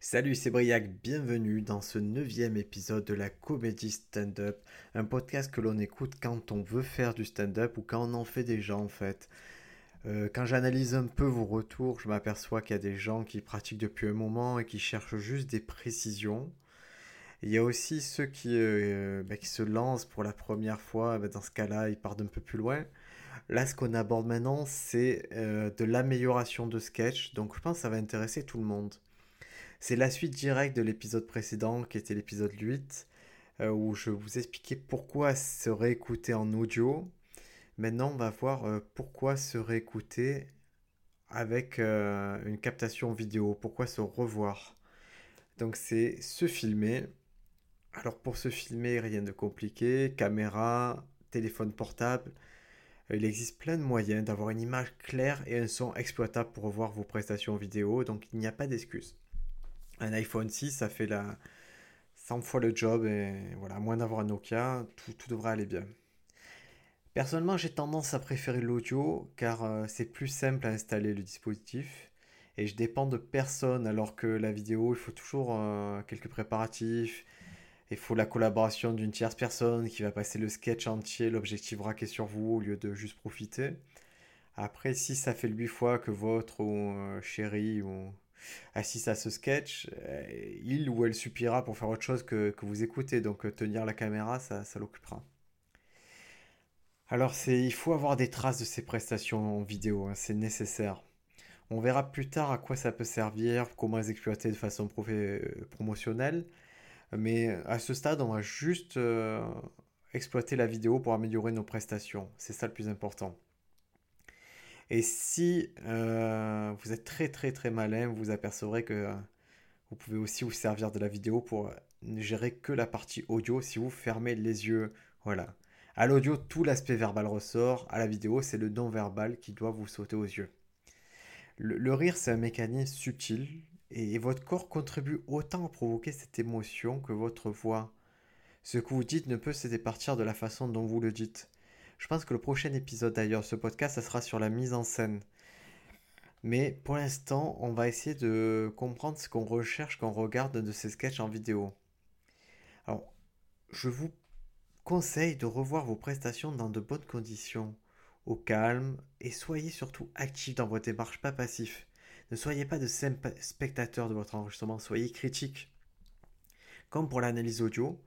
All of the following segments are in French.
Salut, c'est Briac, bienvenue dans ce neuvième épisode de la comédie stand-up, un podcast que l'on écoute quand on veut faire du stand-up ou quand on en fait déjà en fait. Euh, quand j'analyse un peu vos retours, je m'aperçois qu'il y a des gens qui pratiquent depuis un moment et qui cherchent juste des précisions. Il y a aussi ceux qui, euh, bah, qui se lancent pour la première fois, bah, dans ce cas-là, ils partent un peu plus loin. Là, ce qu'on aborde maintenant, c'est euh, de l'amélioration de sketch, donc je pense que ça va intéresser tout le monde. C'est la suite directe de l'épisode précédent, qui était l'épisode 8, euh, où je vous expliquais pourquoi se réécouter en audio. Maintenant, on va voir pourquoi se réécouter avec une captation vidéo, pourquoi se revoir. Donc c'est se filmer alors pour se filmer, rien de compliqué, caméra, téléphone portable. Euh, il existe plein de moyens d'avoir une image claire et un son exploitable pour revoir vos prestations vidéo, donc il n'y a pas d'excuse. Un iPhone 6, ça fait la 100 fois le job et voilà, moins d'avoir un Nokia, tout, tout devrait aller bien. Personnellement, j'ai tendance à préférer l'audio car euh, c'est plus simple à installer le dispositif et je dépends de personne alors que la vidéo, il faut toujours euh, quelques préparatifs, il faut la collaboration d'une tierce personne qui va passer le sketch entier, l'objectif braqué sur vous au lieu de juste profiter. Après, si ça fait huit fois que votre euh, chéri ou assiste à ce sketch, euh, il ou elle suffira pour faire autre chose que, vous écoutez. Donc euh, tenir la caméra, ça, ça l'occupera. Alors c'est, il faut avoir des traces de ces prestations en vidéo, hein, c'est nécessaire. On verra plus tard à quoi ça peut servir, comment les exploiter de façon promotionnelle. Mais à ce stade, on va juste euh, exploiter la vidéo pour améliorer nos prestations. C'est ça le plus important. Et si euh, vous êtes très très très malin, vous apercevrez que euh, vous pouvez aussi vous servir de la vidéo pour ne gérer que la partie audio si vous fermez les yeux. Voilà. À l'audio, tout l'aspect verbal ressort. À la vidéo, c'est le non-verbal qui doit vous sauter aux yeux. le rire, c'est un mécanisme subtil et votre corps contribue autant à provoquer cette émotion que votre voix. Ce que vous dites ne peut se départir de la façon dont vous le dites. Je pense que le prochain épisode d'ailleurs, ce podcast, ça sera sur la mise en scène. Mais pour l'instant, on va essayer de comprendre ce qu'on recherche quand on regarde de ces sketchs en vidéo. Alors, je vous conseille de revoir vos prestations dans de bonnes conditions, au calme, et soyez surtout actif dans votre démarche, pas passif. Ne soyez pas de simples spectateurs de votre enregistrement, soyez critiques. Comme pour l'analyse audio,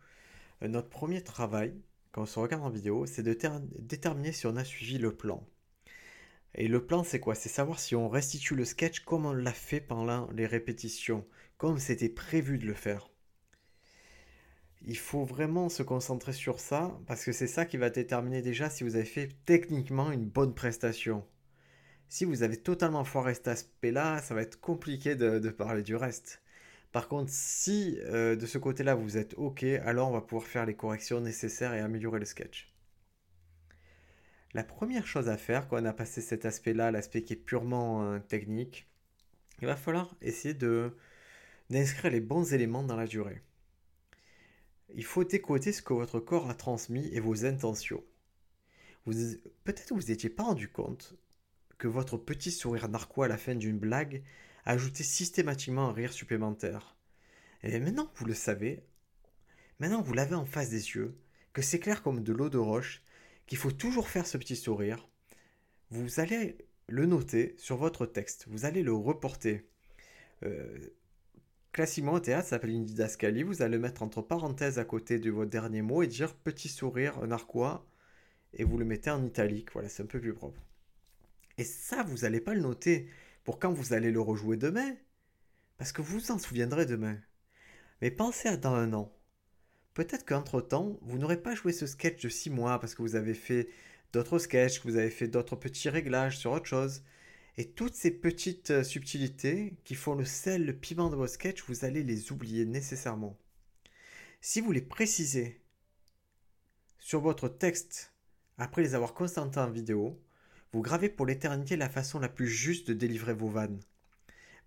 euh, notre premier travail, quand on se regarde en vidéo, c'est de déterminer si on a suivi le plan. Et le plan, c'est quoi? C'est savoir si on restitue le sketch comme on l'a fait pendant les répétitions, comme c'était prévu de le faire. Il faut vraiment se concentrer sur ça, parce que c'est ça qui va déterminer déjà si vous avez fait techniquement une bonne prestation. Si vous avez totalement foiré cet aspect-là, ça va être compliqué de, parler du reste. Par contre, si euh, de ce côté-là vous êtes OK, alors on va pouvoir faire les corrections nécessaires et améliorer le sketch. La première chose à faire quand on a passé cet aspect-là, l'aspect qui est purement euh, technique, il va falloir essayer d'inscrire les bons éléments dans la durée. Il faut décoder ce que votre corps a transmis et vos intentions. Peut-être vous n'étiez pas rendu compte, que votre petit sourire narquois à la fin d'une blague ajoutait systématiquement un rire supplémentaire. Et maintenant vous le savez, maintenant vous l'avez en face des yeux, que c'est clair comme de l'eau de roche, qu'il faut toujours faire ce petit sourire, vous allez le noter sur votre texte, vous allez le reporter. Euh, classiquement au théâtre, ça s'appelle une didascalie, vous allez le mettre entre parenthèses à côté de votre dernier mot et dire petit sourire narquois, et vous le mettez en italique, voilà, c'est un peu plus propre. Et ça, vous n'allez pas le noter pour quand vous allez le rejouer demain? Parce que vous vous en souviendrez demain. Mais pensez à dans un an. Peut-être qu'entre-temps, vous n'aurez pas joué ce sketch de 6 mois parce que vous avez fait d'autres sketchs, que vous avez fait d'autres petits réglages sur autre chose. Et toutes ces petites euh, subtilités qui font le sel, le piment de vos sketchs, vous allez les oublier nécessairement. Si vous les précisez sur votre texte après les avoir constatés en vidéo, vous gravez pour l'éternité la façon la plus juste de délivrer vos vannes.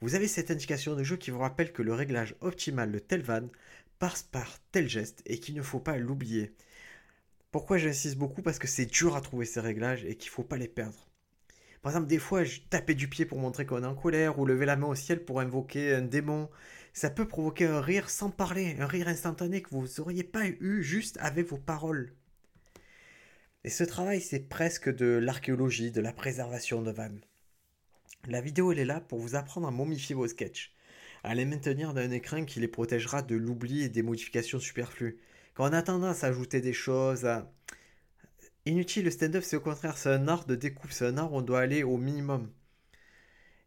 Vous avez cette indication de jeu qui vous rappelle que le réglage optimal de telle vanne passe par tel geste et qu'il ne faut pas l'oublier. Pourquoi j'insiste beaucoup? Parce que c'est dur à trouver ces réglages et qu'il ne faut pas les perdre. Par exemple, des fois, je tapais du pied pour montrer qu'on est en colère, ou lever la main au ciel pour invoquer un démon. Ça peut provoquer un rire sans parler, un rire instantané que vous n'auriez pas eu juste avec vos paroles. Et ce travail, c'est presque de l'archéologie, de la préservation de vannes. La vidéo, elle est là pour vous apprendre à momifier vos sketchs, à les maintenir dans un écran qui les protégera de l'oubli et des modifications superflues. Quand on a tendance à ajouter des choses, à... Inutile, le stand-up, c'est au contraire, c'est un art de découpe, c'est un art où on doit aller au minimum.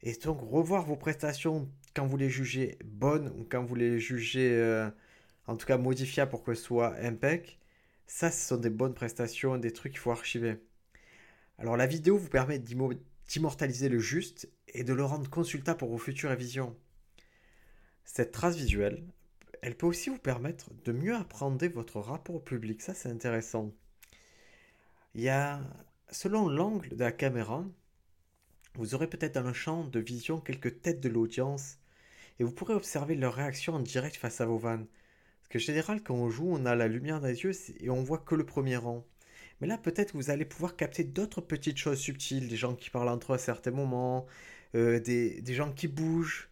Et donc, revoir vos prestations quand vous les jugez bonnes ou quand vous les jugez, euh, en tout cas, modifiables pour que ce soit impec, ça, ce sont des bonnes prestations, des trucs qu'il faut archiver. Alors la vidéo vous permet d'immortaliser le juste et de le rendre consultable pour vos futures visions. Cette trace visuelle, elle peut aussi vous permettre de mieux apprendre votre rapport au public. Ça, c'est intéressant. Il y a, selon l'angle de la caméra, vous aurez peut-être dans le champ de vision quelques têtes de l'audience et vous pourrez observer leur réaction en direct face à vos vannes. Parce que général, quand on joue, on a la lumière dans les yeux et on voit que le premier rang. Mais là, peut-être vous allez pouvoir capter d'autres petites choses subtiles, des gens qui parlent entre eux à certains moments, euh, des, gens qui bougent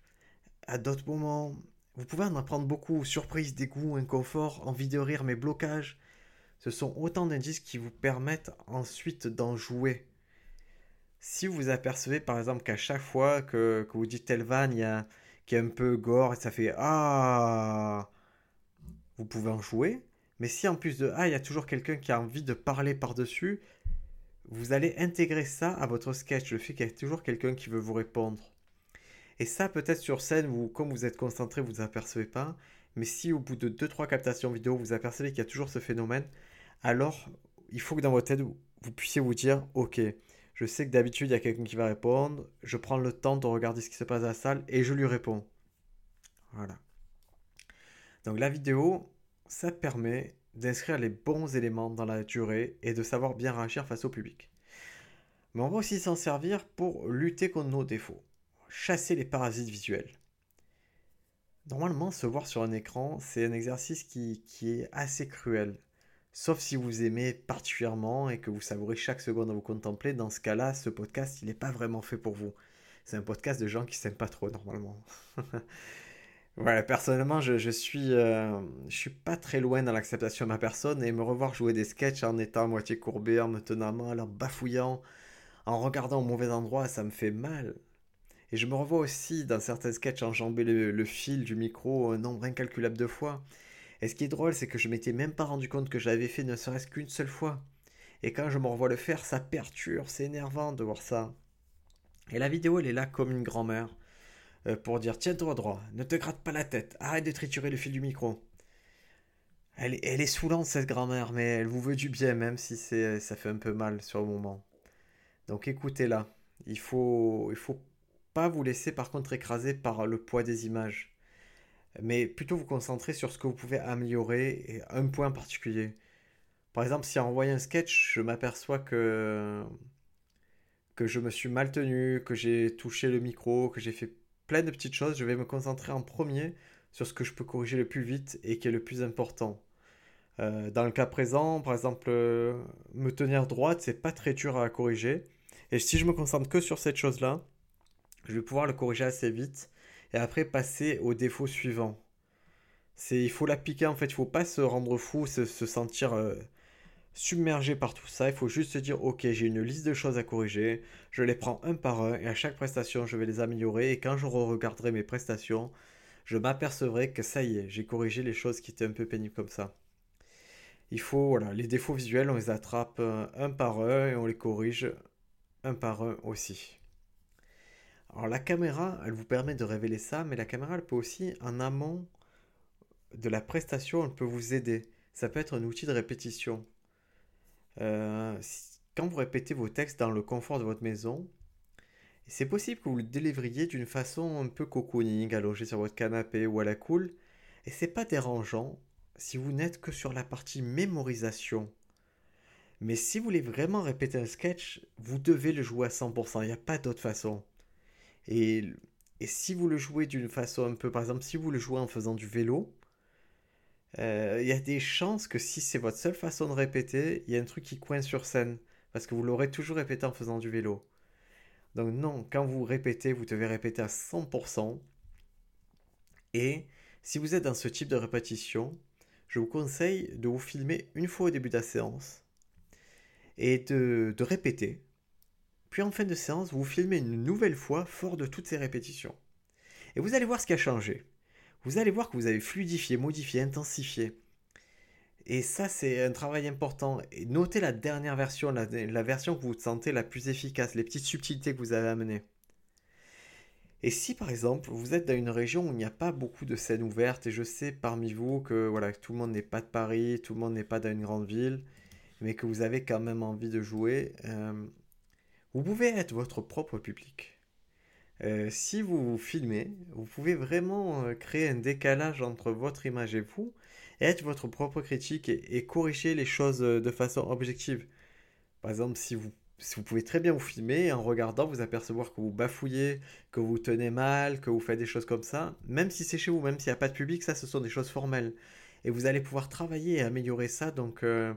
à d'autres moments. Vous pouvez en apprendre beaucoup, surprise, dégoût, inconfort, envie de rire, mais blocage. Ce sont autant d'indices qui vous permettent ensuite d'en jouer. Si vous apercevez par exemple qu'à chaque fois que, vous dites telle vanne, il y a, qui est un peu gore et ça fait Ah vous pouvez en jouer. Mais si en plus de ah, il y a toujours quelqu'un qui a envie de parler par-dessus, vous allez intégrer ça à votre sketch, le fait qu'il y a toujours quelqu'un qui veut vous répondre. Et ça, peut-être sur scène, vous, comme vous êtes concentré, vous apercevez pas. Mais si au bout de 2-3 captations vidéo, vous apercevez qu'il y a toujours ce phénomène, alors il faut que dans votre tête, vous puissiez vous dire, ok, je sais que d'habitude, il y a quelqu'un qui va répondre, je prends le temps de regarder ce qui se passe à la salle et je lui réponds. Voilà. Donc la vidéo, ça permet d'inscrire les bons éléments dans la durée et de savoir bien réagir face au public. Mais on va aussi s'en servir pour lutter contre nos défauts, chasser les parasites visuels. Normalement, se voir sur un écran, c'est un exercice qui, est assez cruel. Sauf si vous aimez particulièrement et que vous savourez chaque seconde à vous contempler. Dans ce cas-là, ce podcast, il n'est pas vraiment fait pour vous. C'est un podcast de gens qui s'aiment pas trop normalement. Voilà, personnellement, je, je suis, euh, je suis pas très loin dans l'acceptation de ma personne et me revoir jouer des sketchs en étant à moitié courbé, en me tenant mal, en bafouillant, en regardant au mauvais endroit, ça me fait mal. Et je me revois aussi dans certains sketchs enjamber le, le fil du micro un nombre incalculable de fois. Et ce qui est drôle, c'est que je m'étais même pas rendu compte que j'avais fait ne serait-ce qu'une seule fois. Et quand je me revois le faire, ça perturbe, c'est énervant de voir ça. Et la vidéo, elle est là comme une grand-mère. Euh, pour dire tiens-toi droit, ne te gratte pas la tête, arrête de triturer le fil du micro. Elle, est saoulante cette grand-mère, mais elle vous veut du bien, même si ça fait un peu mal sur le moment. Donc écoutez-la. Il faut, faut pas vous laisser par contre écraser par le poids des images, mais plutôt vous concentrer sur ce que vous pouvez améliorer et un point particulier. Par exemple, si en voyant un sketch, je m'aperçois que que je me suis mal tenu, que j'ai touché le micro, que j'ai fait plein de petites choses. Je vais me concentrer en premier sur ce que je peux corriger le plus vite et qui est le plus important. Euh, dans le cas présent, par exemple, euh, me tenir droite, c'est pas très dur à corriger. Et si je me concentre que sur cette chose-là, je vais pouvoir le corriger assez vite et après passer au défaut suivant. Il faut l'appliquer en fait, il faut pas se rendre fou, se, sentir euh, submergé par tout ça, il faut juste se dire ok j'ai une liste de choses à corriger, je les prends un par un et à chaque prestation je vais les améliorer et quand je regarderai mes prestations, je m'apercevrai que ça y est, j'ai corrigé les choses qui étaient un peu pénibles comme ça. Il faut, voilà, les défauts visuels, on les attrape un par un et on les corrige un par un aussi. Alors la caméra, elle vous permet de révéler ça, mais la caméra, elle peut aussi, en amont de la prestation, elle peut vous aider. Ça peut être un outil de répétition. Euh, quand vous répétez vos textes dans le confort de votre maison, c'est possible que vous le délivriez d'une façon un peu cocooning, allongé sur votre canapé ou à la cool, et c'est pas dérangeant si vous n'êtes que sur la partie mémorisation. Mais si vous voulez vraiment répéter un sketch, vous devez le jouer à 100%, il n'y a pas d'autre façon. Et, et si vous le jouez d'une façon un peu, par exemple, si vous le jouez en faisant du vélo, euh, il y a des chances que si c'est votre seule façon de répéter, il y a un truc qui coince sur scène. Parce que vous l'aurez toujours répété en faisant du vélo. Donc non, quand vous répétez, vous devez répéter à 100%. Et si vous êtes dans ce type de répétition, je vous conseille de vous filmer une fois au début de la séance et de, de répéter. Puis en fin de séance, vous filmez une nouvelle fois fort de toutes ces répétitions. Et vous allez voir ce qui a changé. Vous allez voir que vous avez fluidifié, modifié, intensifié. Et ça, c'est un travail important. Notez la dernière version, la, la, version que vous sentez la plus efficace, les petites subtilités que vous avez amenées. Et si par exemple vous êtes dans une région où il n'y a pas beaucoup de scènes ouvertes, et je sais parmi vous que voilà, tout le monde n'est pas de Paris, tout le monde n'est pas dans une grande ville, mais que vous avez quand même envie de jouer, euh, vous pouvez être votre propre public. Euh, si vous vous filmez, vous pouvez vraiment euh, créer un décalage entre votre image et vous, et être votre propre critique et, et corriger les choses de façon objective. Par exemple, si vous pouvez très bien vous filmer en regardant, vous apercevoir que vous bafouillez, que vous tenez mal, que vous faites des choses comme ça. Même si c'est chez vous, même s'il n'y a pas de public, ça, ce sont des choses formelles. Et vous allez pouvoir travailler et améliorer ça. Donc, euh,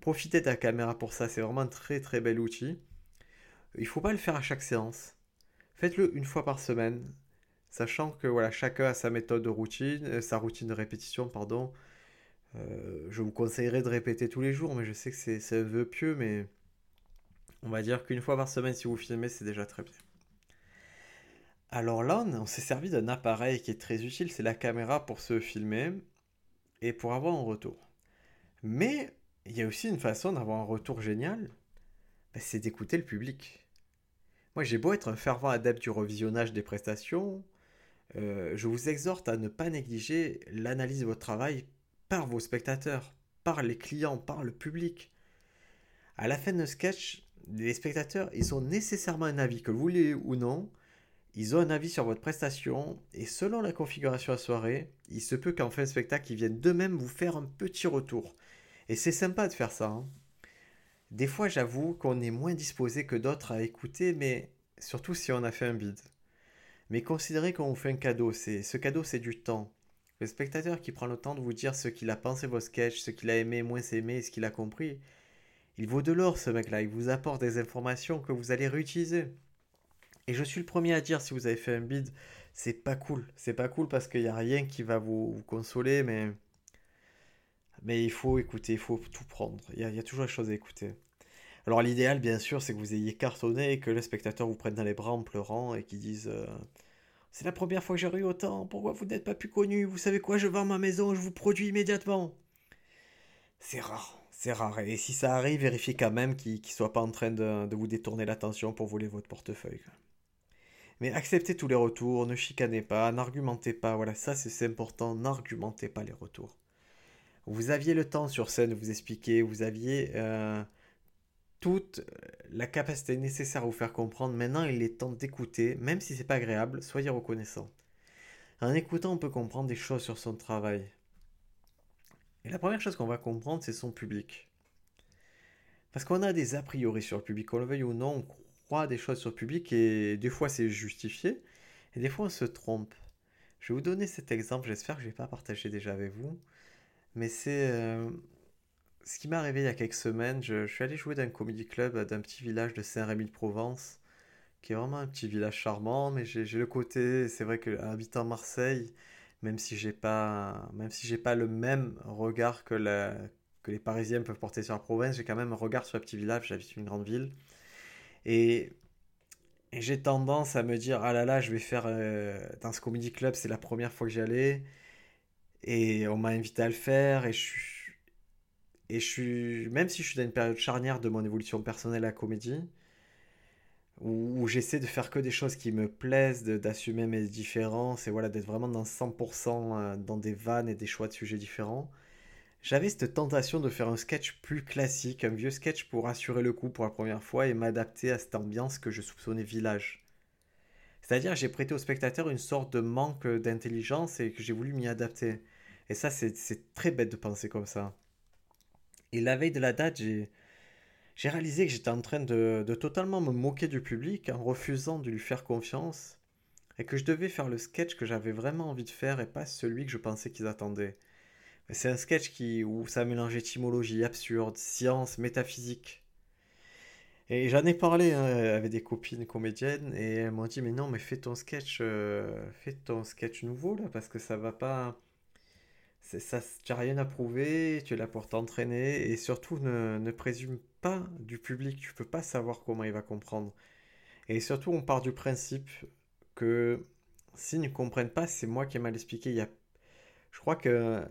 profitez de la caméra pour ça. C'est vraiment un très très bel outil. Il ne faut pas le faire à chaque séance. Faites-le une fois par semaine. Sachant que voilà, chacun a sa méthode de routine, euh, sa routine de répétition, pardon. Euh, je vous conseillerais de répéter tous les jours, mais je sais que c'est un vœu pieux, mais on va dire qu'une fois par semaine, si vous filmez, c'est déjà très bien. Alors là, on s'est servi d'un appareil qui est très utile, c'est la caméra pour se filmer et pour avoir un retour. Mais il y a aussi une façon d'avoir un retour génial, ben, c'est d'écouter le public. Moi, j'ai beau être un fervent adepte du revisionnage des prestations, euh, je vous exhorte à ne pas négliger l'analyse de votre travail par vos spectateurs, par les clients, par le public. À la fin de sketch, les spectateurs, ils ont nécessairement un avis, que vous voulez ou non. Ils ont un avis sur votre prestation et selon la configuration à soirée, il se peut qu'en fin de spectacle, ils viennent d'eux-mêmes vous faire un petit retour. Et c'est sympa de faire ça. Hein. Des fois, j'avoue qu'on est moins disposé que d'autres à écouter, mais surtout si on a fait un bide. Mais considérez qu'on vous fait un cadeau. C'est ce cadeau, c'est du temps. Le spectateur qui prend le temps de vous dire ce qu'il a pensé vos sketchs, ce qu'il a aimé, moins aimé, ce qu'il a compris, il vaut de l'or ce mec-là, il vous apporte des informations que vous allez réutiliser. Et je suis le premier à dire si vous avez fait un bid, c'est pas cool. C'est pas cool parce qu'il n'y a rien qui va vous, consoler, mais... mais il faut écouter, il faut tout prendre. Il y, a, toujours des choses à écouter. Alors l'idéal, bien sûr, c'est que vous ayez cartonné et que le spectateur vous prenne dans les bras en pleurant et qu'il dise euh, C'est la première fois que j'ai eu autant, pourquoi vous n'êtes pas plus connu Vous savez quoi, je vends ma maison, je vous produis immédiatement. C'est rare. C'est rare. Et si ça arrive, vérifiez quand même qu'il ne soit pas en train de, vous détourner l'attention pour voler votre portefeuille. Mais acceptez tous les retours, ne chicanez pas, n'argumentez pas. Voilà, ça c'est important, n'argumentez pas les retours. Vous aviez le temps sur scène de vous expliquer, vous aviez euh, toute la capacité nécessaire à vous faire comprendre. Maintenant, il est temps d'écouter, même si c'est pas agréable, soyez reconnaissant. En écoutant, on peut comprendre des choses sur son travail. Et la première chose qu'on va comprendre, c'est son public. Parce qu'on a des a priori sur le public, qu'on le veuille ou non, on croit des choses sur le public et des fois c'est justifié et des fois on se trompe. Je vais vous donner cet exemple, j'espère que je ne vais pas partager déjà avec vous, mais c'est euh, ce qui m'est arrivé il y a quelques semaines. Je, suis allé jouer dans un comédie club d'un petit village de Saint-Rémy-de-Provence, qui est vraiment un petit village charmant, mais j'ai le côté, c'est vrai que habitant Marseille, même si j'ai pas, même si j'ai pas le même regard que, que les Parisiens peuvent porter sur la province, j'ai quand même un regard sur un petit village, j'habite une grande ville. Et, j'ai tendance à me dire, ah là là, je vais faire euh, dans ce comedy club, c'est la première fois que j'y allais, et on m'a invité à le faire, et je suis, et je suis, même si je suis dans une période charnière de mon évolution personnelle à la comédie, où, j'essaie de faire que des choses qui me plaisent, d'assumer mes différences et voilà, d'être vraiment dans 100% euh, dans des vannes et des choix de sujets différents. J'avais cette tentation de faire un sketch plus classique, un vieux sketch pour assurer le coup pour la première fois et m'adapter à cette ambiance que je soupçonnais village. C'est-à-dire j'ai prêté au spectateur une sorte de manque d'intelligence et que j'ai voulu m'y adapter. Et ça, c'est très bête de penser comme ça. Et la veille de la date, j'ai réalisé que j'étais en train de, totalement me moquer du public en refusant de lui faire confiance et que je devais faire le sketch que j'avais vraiment envie de faire et pas celui que je pensais qu'ils attendaient. C'est un sketch qui, où ça mélange étymologie absurde, science, métaphysique. Et j'en ai parlé hein, avec des copines comédiennes et elles m'ont dit mais non mais fais ton sketch, euh, fais ton sketch nouveau là parce que ça va pas, ça, tu n'as rien à prouver, tu es là pour t'entraîner et surtout ne, ne présume pas du public, tu peux pas savoir comment il va comprendre. Et surtout on part du principe que s'ils ne comprennent pas, c'est moi qui ai mal expliqué. Il y a... Je crois que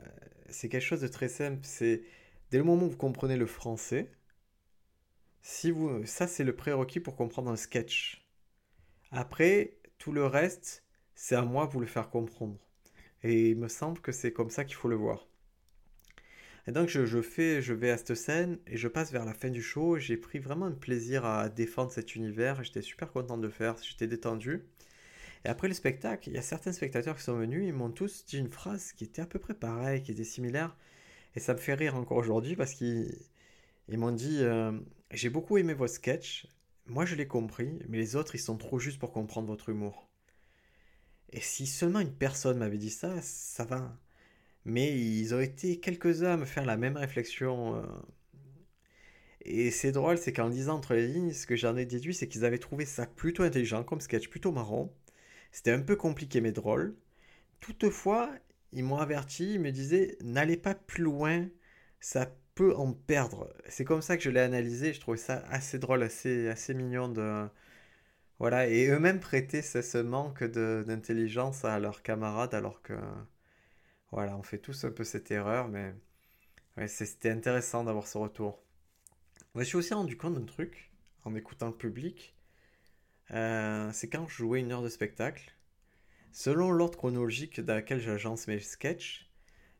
c'est quelque chose de très simple, c'est dès le moment où vous comprenez le français si vous, ça, c'est le prérequis pour comprendre un sketch. Après, tout le reste, c'est à moi de vous le faire comprendre. Et il me semble que c'est comme ça qu'il faut le voir. Et donc je, fais, je vais à cette scène et je passe vers la fin du show. J'ai pris vraiment un plaisir à défendre cet univers. J'étais super content de le faire. J'étais détendu. Et après le spectacle, il y a certains spectateurs qui sont venus. Ils m'ont tous dit une phrase qui était à peu près pareille, qui était similaire. Et ça me fait rire encore aujourd'hui parce qu'ils ils m'ont dit euh, J'ai beaucoup aimé votre sketch, moi je l'ai compris, mais les autres ils sont trop justes pour comprendre votre humour. Et si seulement une personne m'avait dit ça, ça va. Mais ils ont été quelques-uns à me faire la même réflexion. Euh. Et c'est drôle, c'est qu'en lisant entre les lignes, ce que j'en ai déduit, c'est qu'ils avaient trouvé ça plutôt intelligent comme sketch, plutôt marrant. C'était un peu compliqué mais drôle. Toutefois, ils m'ont averti, ils me disaient n'allez pas plus loin, ça en perdre. C'est comme ça que je l'ai analysé. Je trouvais ça assez drôle, assez, assez mignon de. Voilà, et eux-mêmes prêtaient ce, manque d'intelligence à leurs camarades alors que. Voilà, on fait tous un peu cette erreur, mais. Ouais, c'était intéressant d'avoir ce retour. je suis aussi rendu compte d'un truc en écoutant le public. Euh, c'est quand je jouais une heure de spectacle. Selon l'ordre chronologique dans lequel j'agence mes sketchs,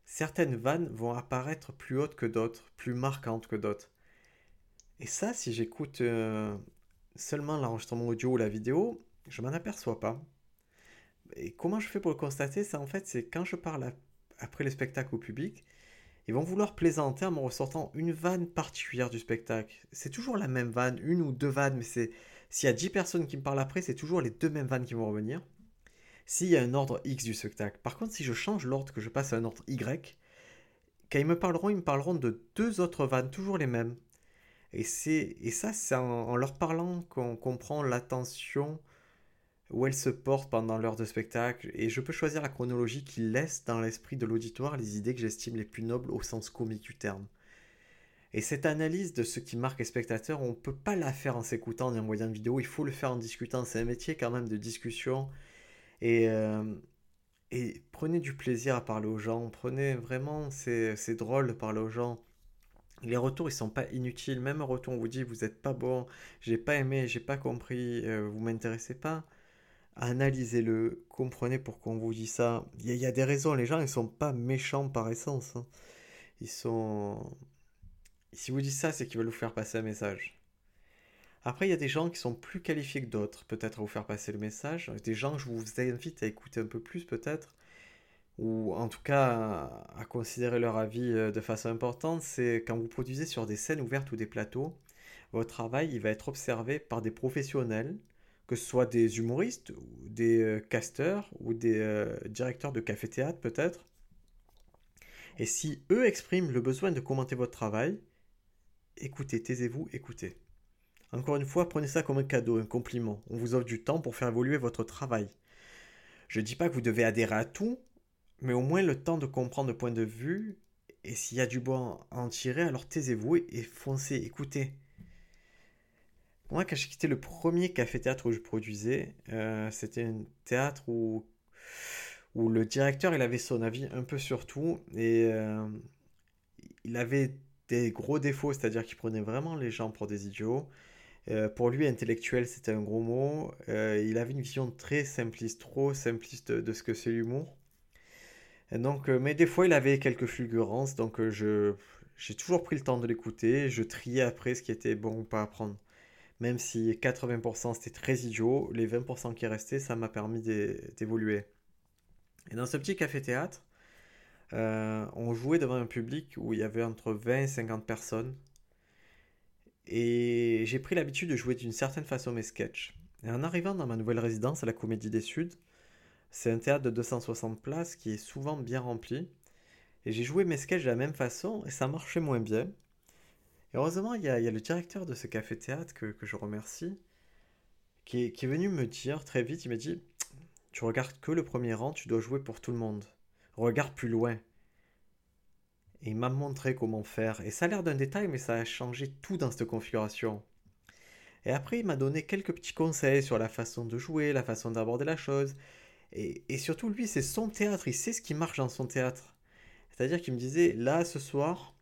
certaines vannes vont apparaître plus hautes que d'autres, plus marquantes que d'autres. Et ça, si j'écoute euh, seulement l'enregistrement audio ou la vidéo, je m'en aperçois pas. Et comment je fais pour le constater? Ça, en fait, c'est quand je parle après le spectacle au public, ils vont vouloir plaisanter en me ressortant une vanne particulière du spectacle. C'est toujours la même vanne, une ou deux vannes, mais c'est s'il y a 10 personnes qui me parlent après, c'est toujours les deux mêmes vannes qui vont revenir s'il y a un ordre X du spectacle. Par contre, si je change l'ordre, que je passe à un ordre Y, quand ils me parleront, ils me parleront de deux autres vannes, toujours les mêmes. Et, et ça, c'est en, leur parlant qu'on comprend l'attention où elles se portent pendant l'heure de spectacle. Et je peux choisir la chronologie qui laisse dans l'esprit de l'auditoire les idées que j'estime les plus nobles au sens comique du terme. Et cette analyse de ce qui marque les spectateurs, on ne peut pas la faire en s'écoutant en voyant une vidéo, il faut le faire en discutant. C'est un métier quand même de discussion et, euh, et prenez du plaisir à parler aux gens. Prenez vraiment, c'est drôle de parler aux gens. Les retours, ils sont pas inutiles. Même un retour, on vous dit, vous n'êtes pas bon, j'ai pas aimé, j'ai pas compris, euh, vous m'intéressez pas. Analysez-le, comprenez pourquoi on vous dit ça. Il y, a des raisons, les gens, ils sont pas méchants par essence. Hein. Ils sont. Si vous dites ça, c'est qu'ils veulent vous faire passer un message. Après, il y a des gens qui sont plus qualifiés que d'autres, peut-être à vous faire passer le message. Des gens que je vous invite à écouter un peu plus, peut-être. Ou en tout cas à, considérer leur avis euh, de façon importante. C'est quand vous produisez sur des scènes ouvertes ou des plateaux, votre travail il va être observé par des professionnels, que ce soit des humoristes, des euh, casteurs, ou des euh, directeurs de café-théâtre, peut-être. Et si eux expriment le besoin de commenter votre travail, écoutez, taisez-vous, écoutez. Encore une fois, prenez ça comme un cadeau, un compliment. On vous offre du temps pour faire évoluer votre travail. Je ne dis pas que vous devez adhérer à tout, mais au moins le temps de comprendre le point de vue. Et s'il y a du bon à en tirer, alors taisez-vous et foncez, écoutez. Moi, quand j'ai quitté le premier café-théâtre où je produisais, euh, c'était un théâtre où, où le directeur il avait son avis un peu sur tout et euh, il avait des gros défauts, c'est-à-dire qu'il prenait vraiment les gens pour des idiots. Euh, pour lui, intellectuel, c'était un gros mot. Il avait une vision très simpliste, trop simpliste de ce que c'est l'humour. Donc, euh, mais des fois, il avait quelques fulgurances. Donc, je, j'ai toujours pris le temps de l'écouter. Je triais après ce qui était bon ou pas à prendre. Même si 80% c'était très idiot, les 20% qui restaient, ça m'a permis d'évoluer. Et dans ce petit café-théâtre, on jouait devant un public où il y avait entre 20 et 50 personnes. Et j'ai pris l'habitude de jouer d'une certaine façon mes sketchs. Et en arrivant dans ma nouvelle résidence à la Comédie des Suds, c'est un théâtre de 260 places qui est souvent bien rempli. Et j'ai joué mes sketchs de la même façon et ça marchait moins bien. heureusement, il y, a, le directeur de ce café-théâtre que, je remercie, qui est, qui venu me dire très vite, il m'a dit, tu regardes que le premier rang, tu dois jouer pour tout le monde. Regarde plus loin. Et il m'a montré comment faire. Et ça a l'air d'un détail, mais ça a changé tout dans cette configuration. Et après, il m'a donné quelques petits conseils sur la façon de jouer, la façon d'aborder la chose. Et, surtout, lui, c'est son théâtre, il sait ce qui marche dans son théâtre. C'est-à-dire qu'il me disait, là, ce soir,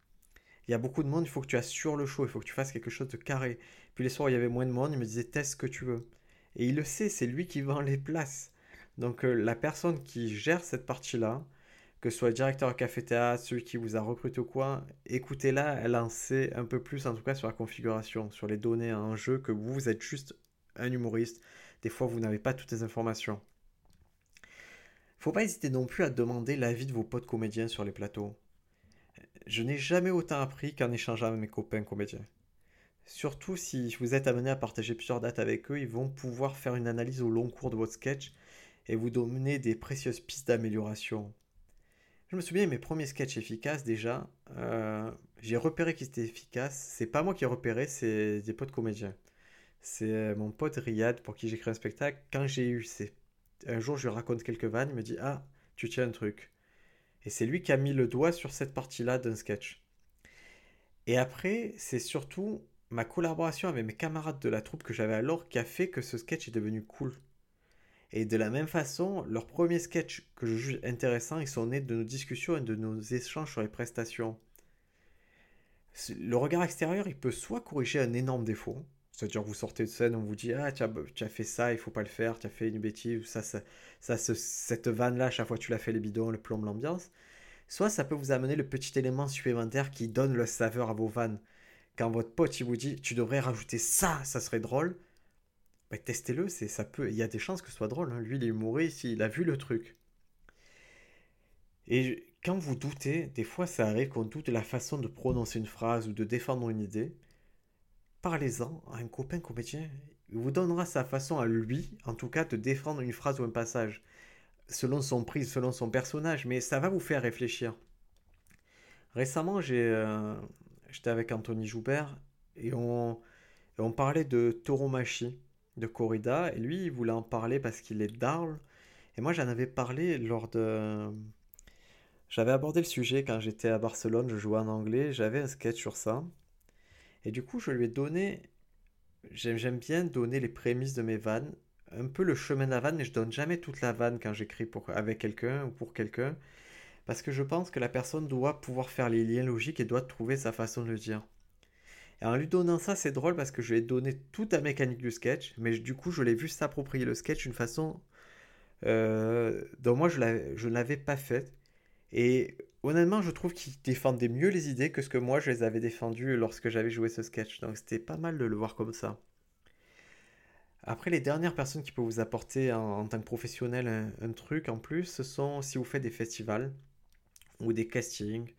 il y a beaucoup de monde, il faut que tu assures le show, il faut que tu fasses quelque chose de carré. Puis les soirs où il y avait moins de monde, il me disait, teste ce que tu veux. Et il le sait, c'est lui qui vend les places. Donc euh, la personne qui gère cette partie-là, que ce soit le directeur café-théâtre, celui qui vous a recruté ou quoi, écoutez-la, elle en sait un peu plus en tout cas sur la configuration, sur les données en jeu, que vous, vous êtes juste un humoriste. Des fois, vous n'avez pas toutes les informations. Faut pas hésiter non plus à demander l'avis de vos potes comédiens sur les plateaux. Je n'ai jamais autant appris qu'en échangeant avec mes copains comédiens. Surtout si vous êtes amené à partager plusieurs dates avec eux, ils vont pouvoir faire une analyse au long cours de votre sketch et vous donner des précieuses pistes d'amélioration. Je me souviens, mes premiers sketchs efficaces déjà, euh, j'ai repéré qu'ils étaient efficaces. C'est pas moi qui ai repéré, c'est des potes comédiens. C'est euh, mon pote Riyad pour qui j'écris un spectacle. Quand j'ai eu, c'est un jour je lui raconte quelques vannes, il me dit ah tu tiens un truc. Et c'est lui qui a mis le doigt sur cette partie-là d'un sketch. Et après, c'est surtout ma collaboration avec mes camarades de la troupe que j'avais alors qui a fait que ce sketch est devenu cool. Et de la même façon, leurs premiers sketchs que je juge intéressants, ils sont nés de nos discussions et de nos échanges sur les prestations. Le regard extérieur, il peut soit corriger un énorme défaut, c'est-à-dire vous sortez de scène, on vous dit ah tu as, fait ça, il faut pas le faire, tu as fait une bêtise, ça, ça, ça cette vanne là, à chaque fois tu l'as fait les bidons, le plomb, l'ambiance. Soit ça peut vous amener le petit élément supplémentaire qui donne le saveur à vos vannes. Quand votre pote il vous dit tu devrais rajouter ça, ça serait drôle, bah, testez-le, c'est ça peut, il y a des chances que ce soit drôle. Hein. Lui, il est humoriste, il a vu le truc. Et quand vous doutez, des fois ça arrive qu'on doute de la façon de prononcer une phrase ou de défendre une idée. Parlez-en à un copain comédien. Il vous donnera sa façon à lui, en tout cas, de défendre une phrase ou un passage, selon son prix, selon son personnage, mais ça va vous faire réfléchir. Récemment, euh, j'étais avec Anthony Joubert et on, on parlait de tauromachi de corrida, et lui, il voulait en parler parce qu'il est d'Arles. Et moi, j'en avais parlé lors de... J'avais abordé le sujet quand j'étais à Barcelone, je jouais en anglais, j'avais un sketch sur ça. Et du coup, je lui ai donné... J'aime bien donner les prémices de mes vannes, un peu le chemin de la vanne, mais je donne jamais toute la vanne quand j'écris pour... avec quelqu'un ou pour quelqu'un. Parce que je pense que la personne doit pouvoir faire les liens logiques et doit trouver sa façon de le dire. Et en lui donnant ça, c'est drôle parce que je lui ai donné toute la mécanique du sketch, mais du coup, je l'ai vu s'approprier le sketch d'une façon euh, dont moi, je ne l'avais pas faite. Et honnêtement, je trouve qu'il défendait mieux les idées que ce que moi, je les avais défendues lorsque j'avais joué ce sketch. Donc, c'était pas mal de le voir comme ça. Après, les dernières personnes qui peuvent vous apporter en, tant que professionnel un, truc en plus, ce sont si vous faites des festivals ou des castings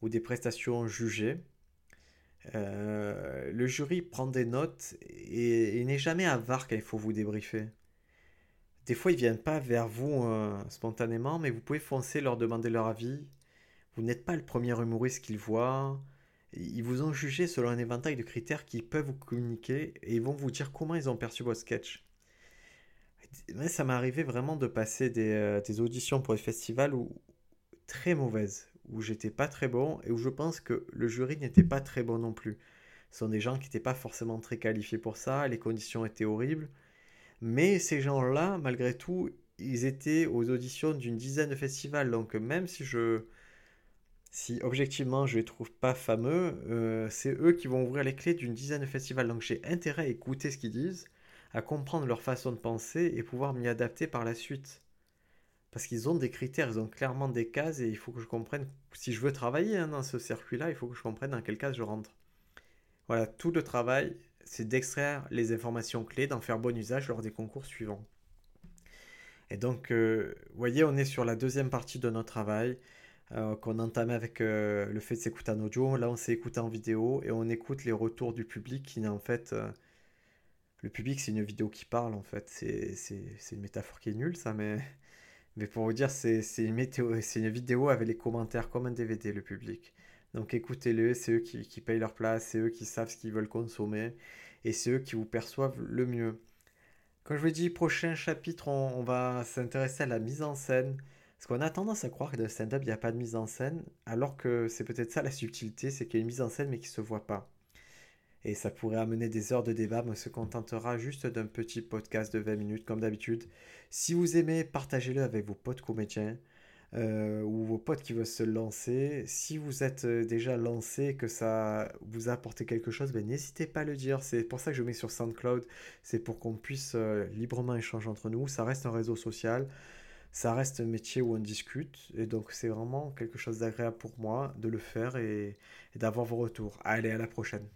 ou des prestations jugées. Euh, le jury prend des notes et, il n'est jamais avare quand il faut vous débriefer. Des fois, ils viennent pas vers vous euh, spontanément, mais vous pouvez foncer, leur demander leur avis. Vous n'êtes pas le premier humoriste qu'ils voient. Ils vous ont jugé selon un éventail de critères qui peuvent vous communiquer et ils vont vous dire comment ils ont perçu votre sketch. Mais ça m'est arrivé vraiment de passer des, euh, des auditions pour les festivals où, très mauvaises, où j'étais pas très bon et où je pense que le jury n'était pas très bon non plus. Ce sont des gens qui n'étaient pas forcément très qualifiés pour ça, les conditions étaient horribles. Mais ces gens-là, malgré tout, ils étaient aux auditions d'une dizaine de festivals. Donc même si je... Si objectivement je les trouve pas fameux, euh, c'est eux qui vont ouvrir les clés d'une dizaine de festivals. Donc j'ai intérêt à écouter ce qu'ils disent, à comprendre leur façon de penser et pouvoir m'y adapter par la suite. Parce qu'ils ont des critères, ils ont clairement des cases et il faut que je comprenne, si je veux travailler hein, dans ce circuit-là, il faut que je comprenne dans quelle case je rentre. Voilà, tout le travail, c'est d'extraire les informations clés, d'en faire bon usage lors des concours suivants. Et donc, euh, vous voyez, on est sur la deuxième partie de notre travail euh, qu'on entame avec euh, le fait de s'écouter en audio. Là, on s'est écouté en vidéo et on écoute les retours du public qui en fait... le public, c'est une vidéo qui parle en fait. C'est une métaphore qui est nulle, ça, mais mais pour vous dire, c'est une, une vidéo avec les commentaires comme un DVD, le public. Donc écoutez-les, c'est eux qui, payent leur place, c'est eux qui savent ce qu'ils veulent consommer, et c'est eux qui vous perçoivent le mieux. Comme je vous dis, prochain chapitre, on, va s'intéresser à la mise en scène. Parce qu'on a tendance à croire que dans le stand-up, il n'y a pas de mise en scène, alors que c'est peut-être ça la subtilité, c'est qu'il y a une mise en scène mais qui ne se voit pas. Et ça pourrait amener des heures de débat, mais on se contentera juste d'un petit podcast de 20 minutes, comme d'habitude. Si vous aimez, partagez-le avec vos potes comédiens. Euh, ou vos potes qui veulent se lancer. Si vous êtes euh, déjà lancé, que ça vous a apporté quelque chose, ben, n'hésitez pas à le dire. C'est pour ça que je mets sur SoundCloud. C'est pour qu'on puisse euh, librement échanger entre nous. Ça reste un réseau social. Ça reste un métier où on discute. Et donc c'est vraiment quelque chose d'agréable pour moi de le faire et, et d'avoir vos retours. Allez, à la prochaine.